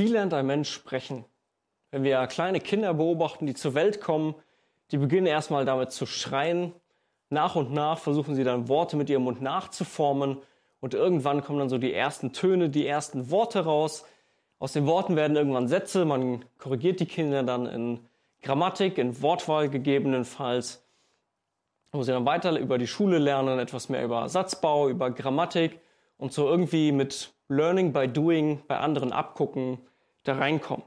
Wie lernt ein Mensch sprechen? Wenn wir kleine Kinder beobachten, die zur Welt kommen, die beginnen erstmal damit zu schreien. Nach und nach versuchen sie dann Worte mit ihrem Mund nachzuformen. Und irgendwann kommen dann so die ersten Töne, die ersten Worte raus. Aus den Worten werden irgendwann Sätze. Man korrigiert die Kinder dann in Grammatik, in Wortwahl gegebenenfalls. Wo sie dann weiter über die Schule lernen, etwas mehr über Satzbau, über Grammatik und so irgendwie mit Learning by Doing bei anderen abgucken, da reinkommen.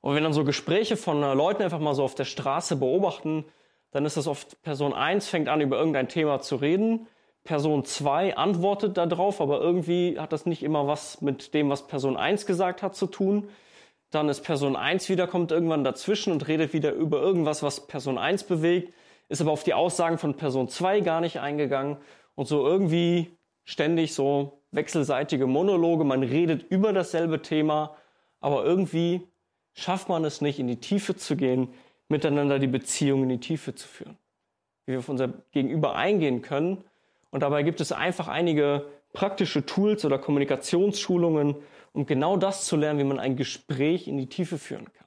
Und wenn dann so Gespräche von äh, Leuten einfach mal so auf der Straße beobachten, dann ist das oft Person 1 fängt an, über irgendein Thema zu reden. Person 2 antwortet darauf, aber irgendwie hat das nicht immer was mit dem, was Person 1 gesagt hat, zu tun. Dann ist Person 1 wieder, kommt irgendwann dazwischen und redet wieder über irgendwas, was Person 1 bewegt, ist aber auf die Aussagen von Person 2 gar nicht eingegangen. Und so irgendwie ständig so wechselseitige Monologe, man redet über dasselbe Thema, aber irgendwie schafft man es nicht, in die Tiefe zu gehen, miteinander die Beziehung in die Tiefe zu führen. Wie wir auf unser Gegenüber eingehen können. Und dabei gibt es einfach einige praktische Tools oder Kommunikationsschulungen, um genau das zu lernen, wie man ein Gespräch in die Tiefe führen kann,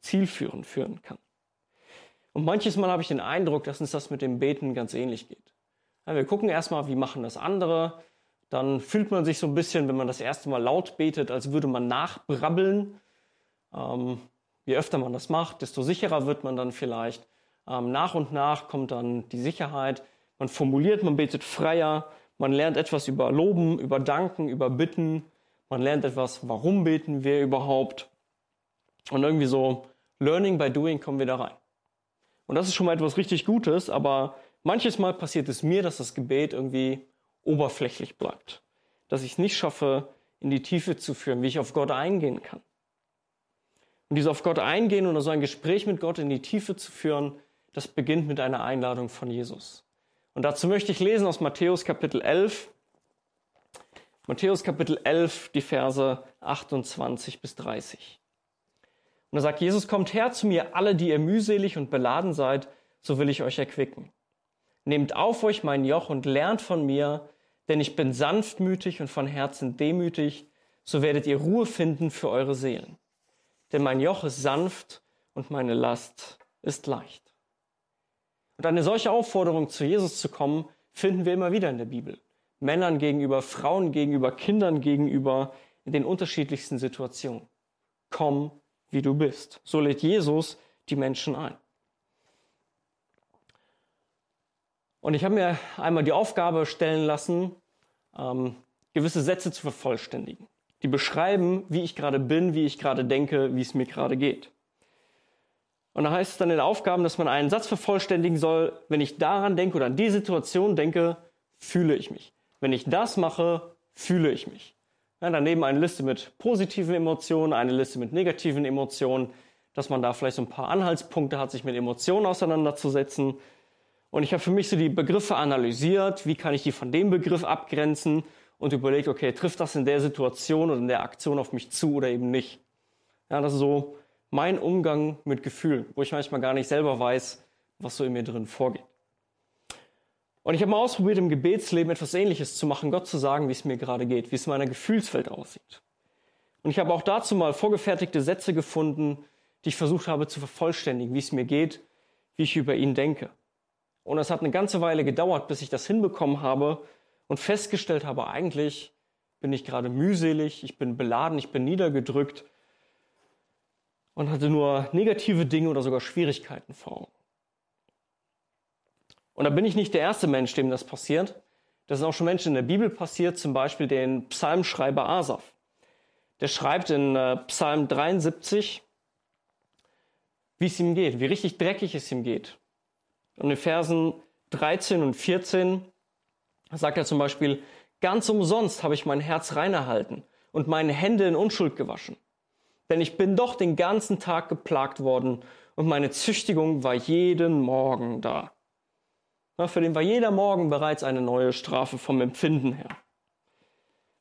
zielführend führen kann. Und manches Mal habe ich den Eindruck, dass uns das mit dem Beten ganz ähnlich geht. Ja, wir gucken erstmal, wie machen das andere. Dann fühlt man sich so ein bisschen, wenn man das erste Mal laut betet, als würde man nachbrabbeln. Ähm, je öfter man das macht, desto sicherer wird man dann vielleicht. Ähm, nach und nach kommt dann die Sicherheit. Man formuliert, man betet freier. Man lernt etwas über Loben, über Danken, über Bitten. Man lernt etwas, warum beten wir überhaupt. Und irgendwie so Learning by Doing kommen wir da rein. Und das ist schon mal etwas richtig Gutes, aber manches Mal passiert es mir, dass das Gebet irgendwie oberflächlich bleibt. Dass ich es nicht schaffe, in die Tiefe zu führen, wie ich auf Gott eingehen kann. Und dieses auf Gott eingehen und so ein Gespräch mit Gott in die Tiefe zu führen, das beginnt mit einer Einladung von Jesus. Und dazu möchte ich lesen aus Matthäus Kapitel 11. Matthäus Kapitel 11, die Verse 28 bis 30. Und da sagt Jesus, kommt her zu mir alle, die ihr mühselig und beladen seid, so will ich euch erquicken. Nehmt auf euch mein Joch und lernt von mir, denn ich bin sanftmütig und von Herzen demütig, so werdet ihr Ruhe finden für eure Seelen. Denn mein Joch ist sanft und meine Last ist leicht. Und eine solche Aufforderung, zu Jesus zu kommen, finden wir immer wieder in der Bibel. Männern gegenüber, Frauen gegenüber, Kindern gegenüber, in den unterschiedlichsten Situationen. Komm wie du bist. So lädt Jesus die Menschen ein. Und ich habe mir einmal die Aufgabe stellen lassen, ähm, gewisse Sätze zu vervollständigen, die beschreiben, wie ich gerade bin, wie ich gerade denke, wie es mir gerade geht. Und da heißt es dann in den Aufgaben, dass man einen Satz vervollständigen soll, wenn ich daran denke oder an die Situation denke, fühle ich mich. Wenn ich das mache, fühle ich mich. Ja, daneben eine Liste mit positiven Emotionen, eine Liste mit negativen Emotionen, dass man da vielleicht so ein paar Anhaltspunkte hat, sich mit Emotionen auseinanderzusetzen. Und ich habe für mich so die Begriffe analysiert, wie kann ich die von dem Begriff abgrenzen und überlegt, okay, trifft das in der Situation oder in der Aktion auf mich zu oder eben nicht. Ja, das ist so mein Umgang mit Gefühlen, wo ich manchmal gar nicht selber weiß, was so in mir drin vorgeht. Und ich habe mal ausprobiert, im Gebetsleben etwas Ähnliches zu machen, Gott zu sagen, wie es mir gerade geht, wie es in meiner Gefühlswelt aussieht. Und ich habe auch dazu mal vorgefertigte Sätze gefunden, die ich versucht habe zu vervollständigen, wie es mir geht, wie ich über ihn denke. Und es hat eine ganze Weile gedauert, bis ich das hinbekommen habe und festgestellt habe, eigentlich bin ich gerade mühselig, ich bin beladen, ich bin niedergedrückt und hatte nur negative Dinge oder sogar Schwierigkeiten vor. Und da bin ich nicht der erste Mensch, dem das passiert. Das ist auch schon Menschen in der Bibel passiert, zum Beispiel den Psalmschreiber Asaf. Der schreibt in äh, Psalm 73, wie es ihm geht, wie richtig dreckig es ihm geht. Und in Versen 13 und 14 sagt er zum Beispiel, ganz umsonst habe ich mein Herz reinerhalten und meine Hände in Unschuld gewaschen. Denn ich bin doch den ganzen Tag geplagt worden und meine Züchtigung war jeden Morgen da. Für den war jeder Morgen bereits eine neue Strafe vom Empfinden her.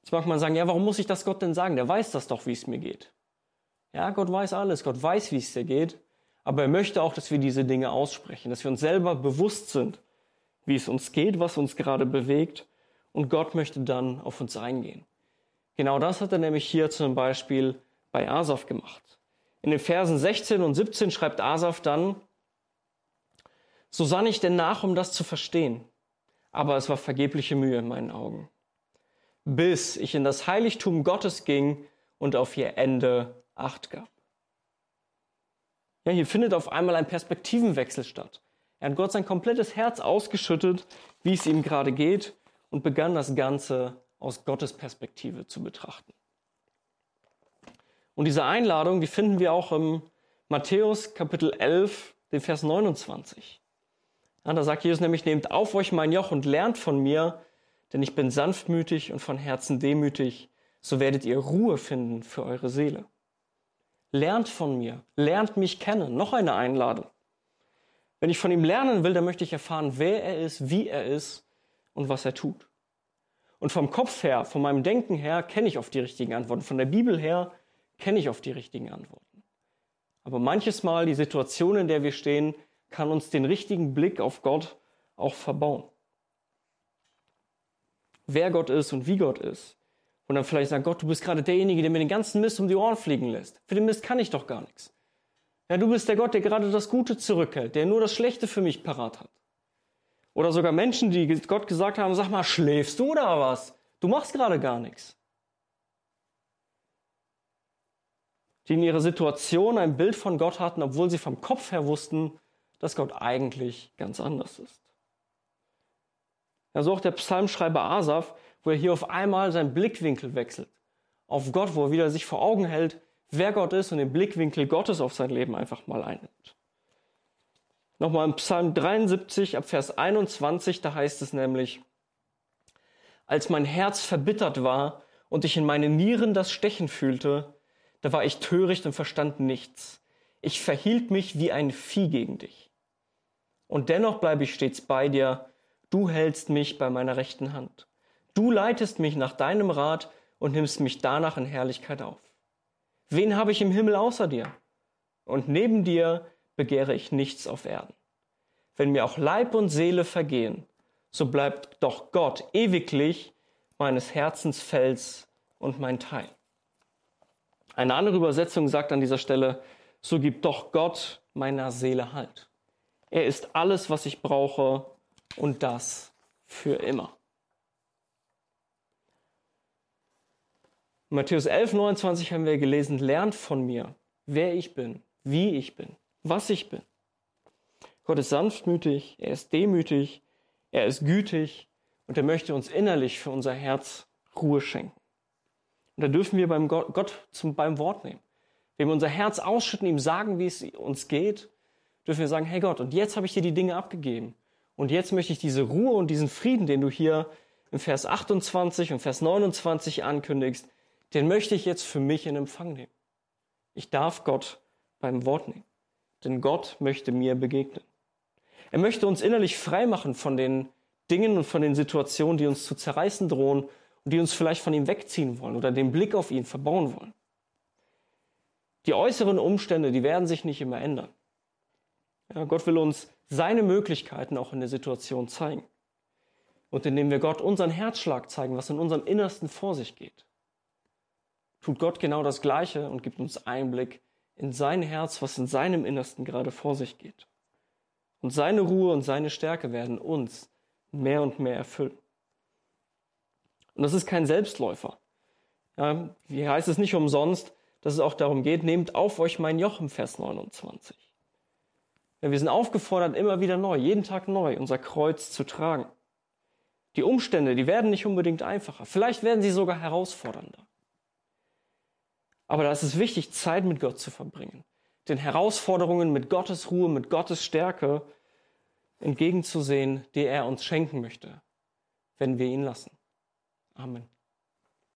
Jetzt mag man sagen, ja, warum muss ich das Gott denn sagen? Der weiß das doch, wie es mir geht. Ja, Gott weiß alles. Gott weiß, wie es dir geht. Aber er möchte auch, dass wir diese Dinge aussprechen, dass wir uns selber bewusst sind, wie es uns geht, was uns gerade bewegt. Und Gott möchte dann auf uns eingehen. Genau das hat er nämlich hier zum Beispiel bei Asaf gemacht. In den Versen 16 und 17 schreibt Asaf dann, so sann ich denn nach, um das zu verstehen, aber es war vergebliche Mühe in meinen Augen, bis ich in das Heiligtum Gottes ging und auf ihr Ende Acht gab. Ja, hier findet auf einmal ein Perspektivenwechsel statt. Er hat Gott sein komplettes Herz ausgeschüttet, wie es ihm gerade geht, und begann das Ganze aus Gottes Perspektive zu betrachten. Und diese Einladung, die finden wir auch im Matthäus Kapitel 11, den Vers 29. Ja, da sagt Jesus nämlich, nehmt auf euch mein Joch und lernt von mir, denn ich bin sanftmütig und von Herzen demütig, so werdet ihr Ruhe finden für eure Seele. Lernt von mir, lernt mich kennen. Noch eine Einladung. Wenn ich von ihm lernen will, dann möchte ich erfahren, wer er ist, wie er ist und was er tut. Und vom Kopf her, von meinem Denken her, kenne ich oft die richtigen Antworten. Von der Bibel her kenne ich oft die richtigen Antworten. Aber manches Mal die Situation, in der wir stehen, kann uns den richtigen Blick auf Gott auch verbauen. Wer Gott ist und wie Gott ist, und dann vielleicht sagt, Gott, du bist gerade derjenige, der mir den ganzen Mist um die Ohren fliegen lässt. Für den Mist kann ich doch gar nichts. Ja, du bist der Gott, der gerade das Gute zurückhält, der nur das Schlechte für mich parat hat. Oder sogar Menschen, die Gott gesagt haben, sag mal, schläfst du oder was? Du machst gerade gar nichts. Die in ihrer Situation ein Bild von Gott hatten, obwohl sie vom Kopf her wussten, dass Gott eigentlich ganz anders ist. Ja, so auch der Psalmschreiber Asaf, wo er hier auf einmal seinen Blickwinkel wechselt. Auf Gott, wo er wieder sich vor Augen hält, wer Gott ist und den Blickwinkel Gottes auf sein Leben einfach mal einnimmt. Nochmal im Psalm 73 ab Vers 21, da heißt es nämlich, als mein Herz verbittert war und ich in meine Nieren das Stechen fühlte, da war ich töricht und verstand nichts. Ich verhielt mich wie ein Vieh gegen dich. Und dennoch bleibe ich stets bei dir, du hältst mich bei meiner rechten Hand. Du leitest mich nach deinem Rat und nimmst mich danach in Herrlichkeit auf. Wen habe ich im Himmel außer dir? Und neben dir begehre ich nichts auf Erden. Wenn mir auch Leib und Seele vergehen, so bleibt doch Gott ewiglich meines Herzens Fels und mein Teil. Eine andere Übersetzung sagt an dieser Stelle, so gibt doch Gott meiner Seele Halt. Er ist alles, was ich brauche und das für immer. Matthäus 11, 29 haben wir gelesen, lernt von mir, wer ich bin, wie ich bin, was ich bin. Gott ist sanftmütig, er ist demütig, er ist gütig und er möchte uns innerlich für unser Herz Ruhe schenken. Und da dürfen wir beim Gott, Gott zum, beim Wort nehmen. Wenn wir unser Herz ausschütten, ihm sagen, wie es uns geht, dürfen wir sagen, hey Gott, und jetzt habe ich dir die Dinge abgegeben. Und jetzt möchte ich diese Ruhe und diesen Frieden, den du hier im Vers 28 und Vers 29 ankündigst, den möchte ich jetzt für mich in Empfang nehmen. Ich darf Gott beim Wort nehmen, denn Gott möchte mir begegnen. Er möchte uns innerlich frei machen von den Dingen und von den Situationen, die uns zu zerreißen drohen und die uns vielleicht von ihm wegziehen wollen oder den Blick auf ihn verbauen wollen. Die äußeren Umstände, die werden sich nicht immer ändern. Ja, Gott will uns seine Möglichkeiten auch in der Situation zeigen. Und indem wir Gott unseren Herzschlag zeigen, was in unserem Innersten vor sich geht tut Gott genau das Gleiche und gibt uns Einblick in sein Herz, was in seinem Innersten gerade vor sich geht. Und seine Ruhe und seine Stärke werden uns mehr und mehr erfüllen. Und das ist kein Selbstläufer. Ja, hier heißt es nicht umsonst, dass es auch darum geht, nehmt auf euch mein Joch im Vers 29. Ja, wir sind aufgefordert, immer wieder neu, jeden Tag neu, unser Kreuz zu tragen. Die Umstände, die werden nicht unbedingt einfacher. Vielleicht werden sie sogar herausfordernder. Aber da ist es wichtig, Zeit mit Gott zu verbringen, den Herausforderungen mit Gottes Ruhe, mit Gottes Stärke entgegenzusehen, die er uns schenken möchte, wenn wir ihn lassen. Amen.